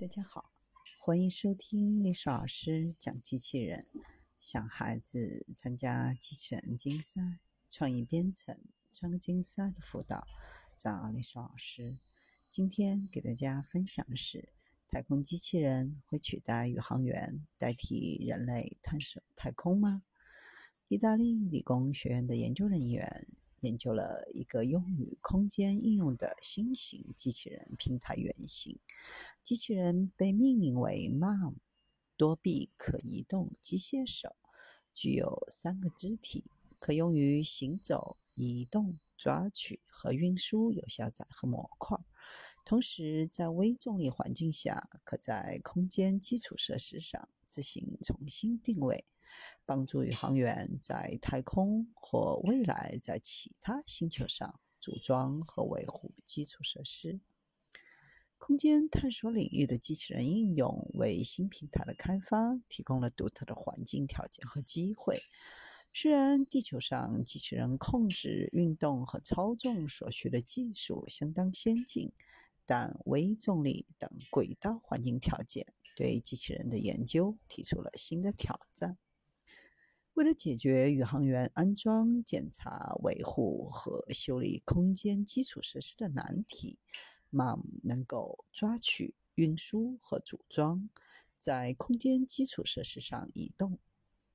大家好，欢迎收听历史老师讲机器人。想孩子参加机器人竞赛、创意编程、创客竞赛的辅导，找历史老师。今天给大家分享的是：太空机器人会取代宇航员，代替人类探索太空吗？意大利理工学院的研究人员。研究了一个用于空间应用的新型机器人平台原型。机器人被命名为 MOM，多臂可移动机械手，具有三个肢体，可用于行走、移动、抓取和运输有效载荷模块。同时，在微重力环境下，可在空间基础设施上自行重新定位。帮助宇航员在太空或未来在其他星球上组装和维护基础设施。空间探索领域的机器人应用为新平台的开发提供了独特的环境条件和机会。虽然地球上机器人控制运动和操纵所需的技术相当先进，但微重力等轨道环境条件对机器人的研究提出了新的挑战。为了解决宇航员安装、检查、维护和修理空间基础设施的难题，MOM 能够抓取、运输和组装，在空间基础设施上移动。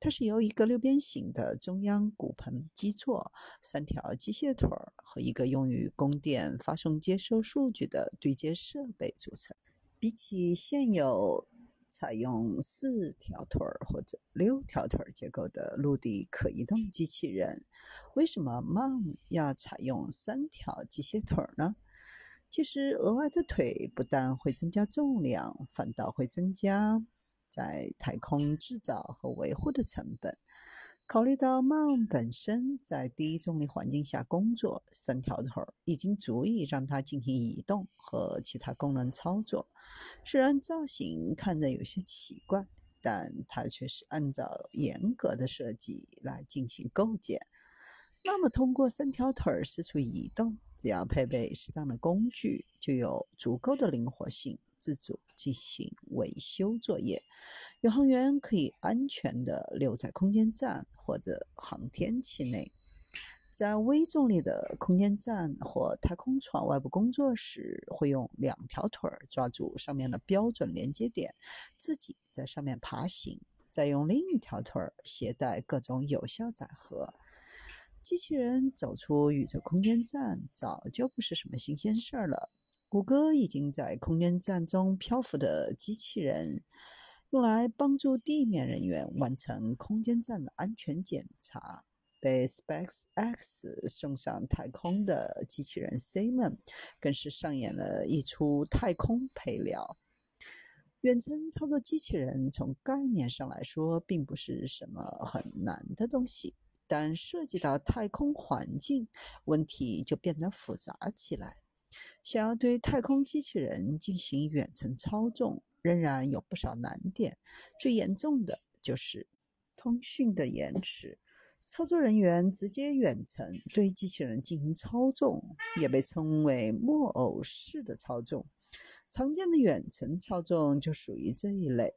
它是由一个六边形的中央骨盆基座、三条机械腿和一个用于供电、发送、接收数据的对接设备组成。比起现有采用四条腿或者六条腿结构的陆地可移动机器人，为什么 MOM 要采用三条机械腿呢？其实，额外的腿不但会增加重量，反倒会增加在太空制造和维护的成本。考虑到 MOM 本身在低重力环境下工作，三条腿已经足以让它进行移动和其他功能操作。虽然造型看着有些奇怪，但它却是按照严格的设计来进行构建。那么，通过三条腿四处移动，只要配备适当的工具，就有足够的灵活性。自主进行维修作业，宇航员可以安全地留在空间站或者航天器内。在微重力的空间站或太空船外部工作时，会用两条腿抓住上面的标准连接点，自己在上面爬行，再用另一条腿携带各种有效载荷。机器人走出宇宙空间站早就不是什么新鲜事儿了。谷歌已经在空间站中漂浮的机器人，用来帮助地面人员完成空间站的安全检查。被 SpaceX 送上太空的机器人 Simon，更是上演了一出太空陪聊。远程操作机器人从概念上来说，并不是什么很难的东西，但涉及到太空环境，问题就变得复杂起来。想要对太空机器人进行远程操纵，仍然有不少难点。最严重的就是通讯的延迟。操作人员直接远程对机器人进行操纵，也被称为木偶式的操纵。常见的远程操纵就属于这一类。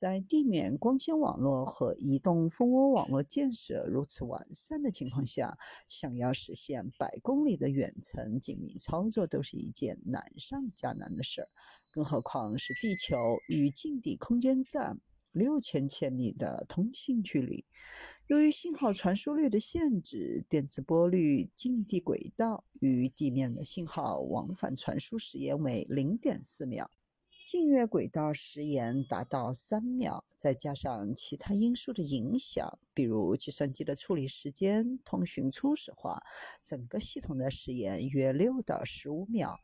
在地面光纤网络和移动蜂窝网络建设如此完善的情况下，想要实现百公里的远程紧密操作都是一件难上加难的事儿，更何况是地球与近地空间站六千千米的通信距离。由于信号传输率的限制，电磁波率近地轨道与地面的信号往返传输时间为零点四秒。近月轨道时延达到三秒，再加上其他因素的影响，比如计算机的处理时间、通讯初始化，整个系统的时延约六到十五秒。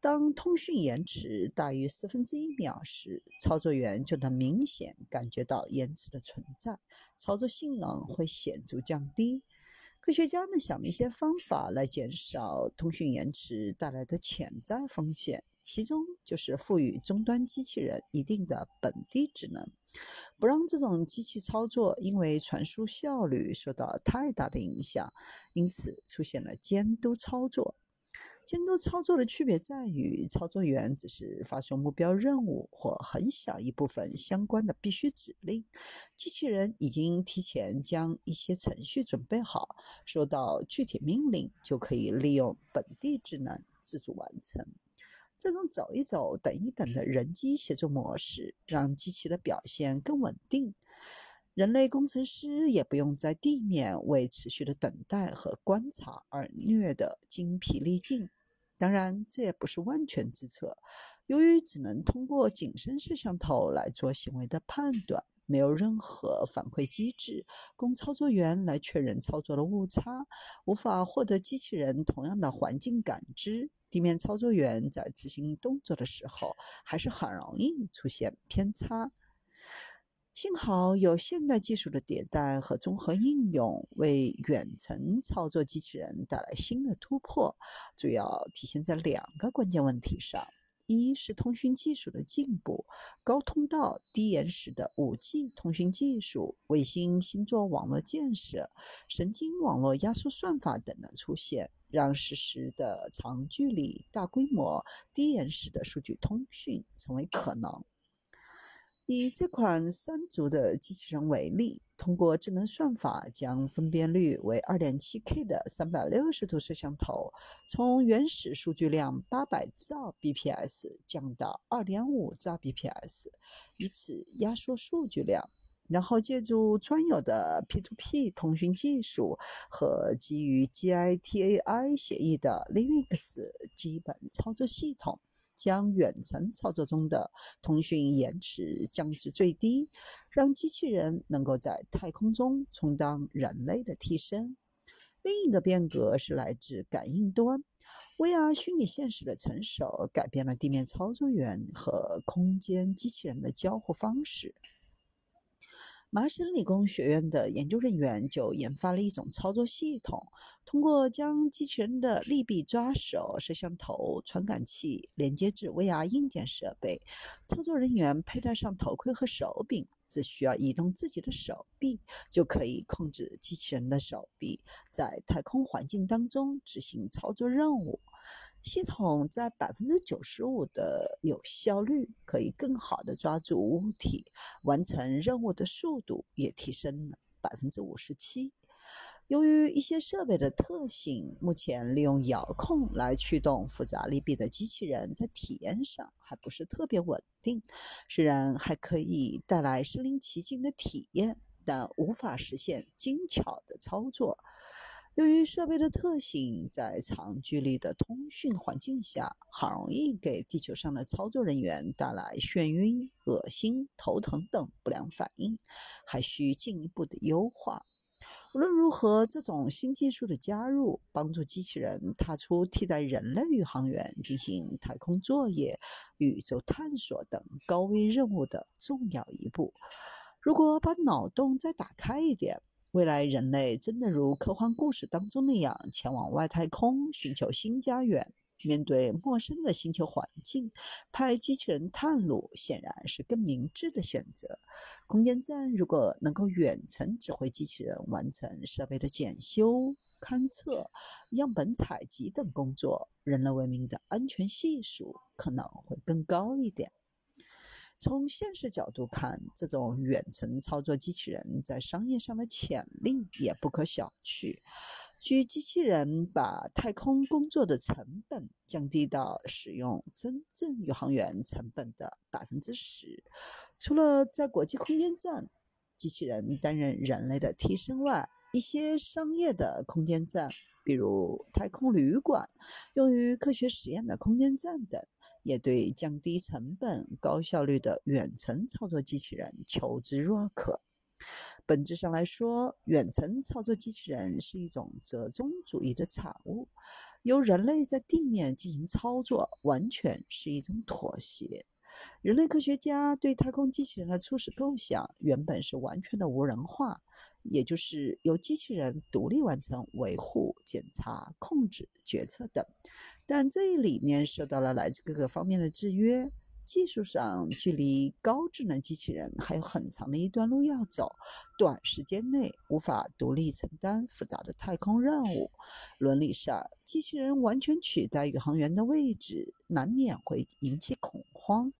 当通讯延迟大于四分之一秒时，操作员就能明显感觉到延迟的存在，操作性能会显著降低。科学家们想了一些方法来减少通讯延迟带来的潜在风险。其中就是赋予终端机器人一定的本地职能，不让这种机器操作因为传输效率受到太大的影响，因此出现了监督操作。监督操作的区别在于，操作员只是发送目标任务或很小一部分相关的必须指令，机器人已经提前将一些程序准备好，收到具体命令就可以利用本地智能自主完成。这种走一走、等一等的人机协作模式，让机器的表现更稳定。人类工程师也不用在地面为持续的等待和观察而虐得精疲力尽。当然，这也不是万全之策。由于只能通过景深摄像头来做行为的判断，没有任何反馈机制供操作员来确认操作的误差，无法获得机器人同样的环境感知。地面操作员在执行动作的时候，还是很容易出现偏差。幸好有现代技术的迭代和综合应用，为远程操作机器人带来新的突破，主要体现在两个关键问题上：一是通讯技术的进步，高通道、低延时的 5G 通讯技术、卫星星座网络建设、神经网络压缩算法等的出现，让实时的长距离、大规模、低延时的数据通讯成为可能。以这款三足的机器人为例，通过智能算法将分辨率为 2.7K 的360度摄像头从原始数据量800兆 bps 降到2.5兆 bps，以此压缩数据量，然后借助专有的 P2P 通讯技术和基于 GITAI 协议的 Linux 基本操作系统。将远程操作中的通讯延迟降至最低，让机器人能够在太空中充当人类的替身。另一个变革是来自感应端，VR 虚拟现实的成熟改变了地面操作员和空间机器人的交互方式。麻省理工学院的研究人员就研发了一种操作系统，通过将机器人的利弊抓手、摄像头、传感器连接至 VR 硬件设备，操作人员佩戴上头盔和手柄，只需要移动自己的手臂，就可以控制机器人的手臂，在太空环境当中执行操作任务。系统在百分之九十五的有效率，可以更好地抓住物体，完成任务的速度也提升了百分之五十七。由于一些设备的特性，目前利用遥控来驱动复杂利弊的机器人，在体验上还不是特别稳定。虽然还可以带来身临其境的体验，但无法实现精巧的操作。由于设备的特性，在长距离的通讯环境下，很容易给地球上的操作人员带来眩晕、恶心、头疼等不良反应，还需进一步的优化。无论如何，这种新技术的加入，帮助机器人踏出替代人类宇航员进行太空作业、宇宙探索等高危任务的重要一步。如果把脑洞再打开一点，未来人类真的如科幻故事当中那样前往外太空寻求新家园，面对陌生的星球环境，派机器人探路显然是更明智的选择。空间站如果能够远程指挥机器人完成设备的检修、勘测、样本采集等工作，人类文明的安全系数可能会更高一点。从现实角度看，这种远程操作机器人在商业上的潜力也不可小觑。据机器人把太空工作的成本降低到使用真正宇航员成本的百分之十，除了在国际空间站，机器人担任人类的替身外，一些商业的空间站，比如太空旅馆、用于科学实验的空间站等。也对降低成本、高效率的远程操作机器人求之若渴。本质上来说，远程操作机器人是一种折中主义的产物，由人类在地面进行操作，完全是一种妥协。人类科学家对太空机器人的初始构想原本是完全的无人化，也就是由机器人独立完成维护、检查、控制、决策等。但这一理念受到了来自各个方面的制约。技术上，距离高智能机器人还有很长的一段路要走，短时间内无法独立承担复杂的太空任务。伦理上，机器人完全取代宇航员的位置，难免会引起恐慌。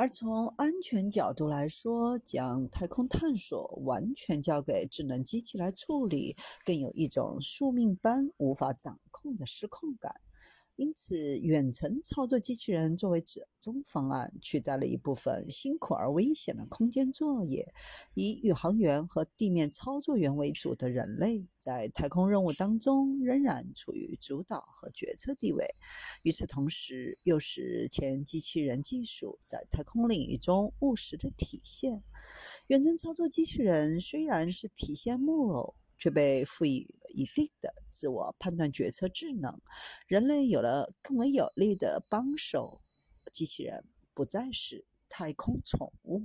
而从安全角度来说，将太空探索完全交给智能机器来处理，更有一种宿命般无法掌控的失控感。因此，远程操作机器人作为折中方案，取代了一部分辛苦而危险的空间作业。以宇航员和地面操作员为主的人类，在太空任务当中仍然处于主导和决策地位。与此同时，又是前机器人技术在太空领域中务实的体现。远程操作机器人虽然是体现木偶。却被赋予了一定的自我判断决策智能，人类有了更为有力的帮手，机器人不再是太空宠物。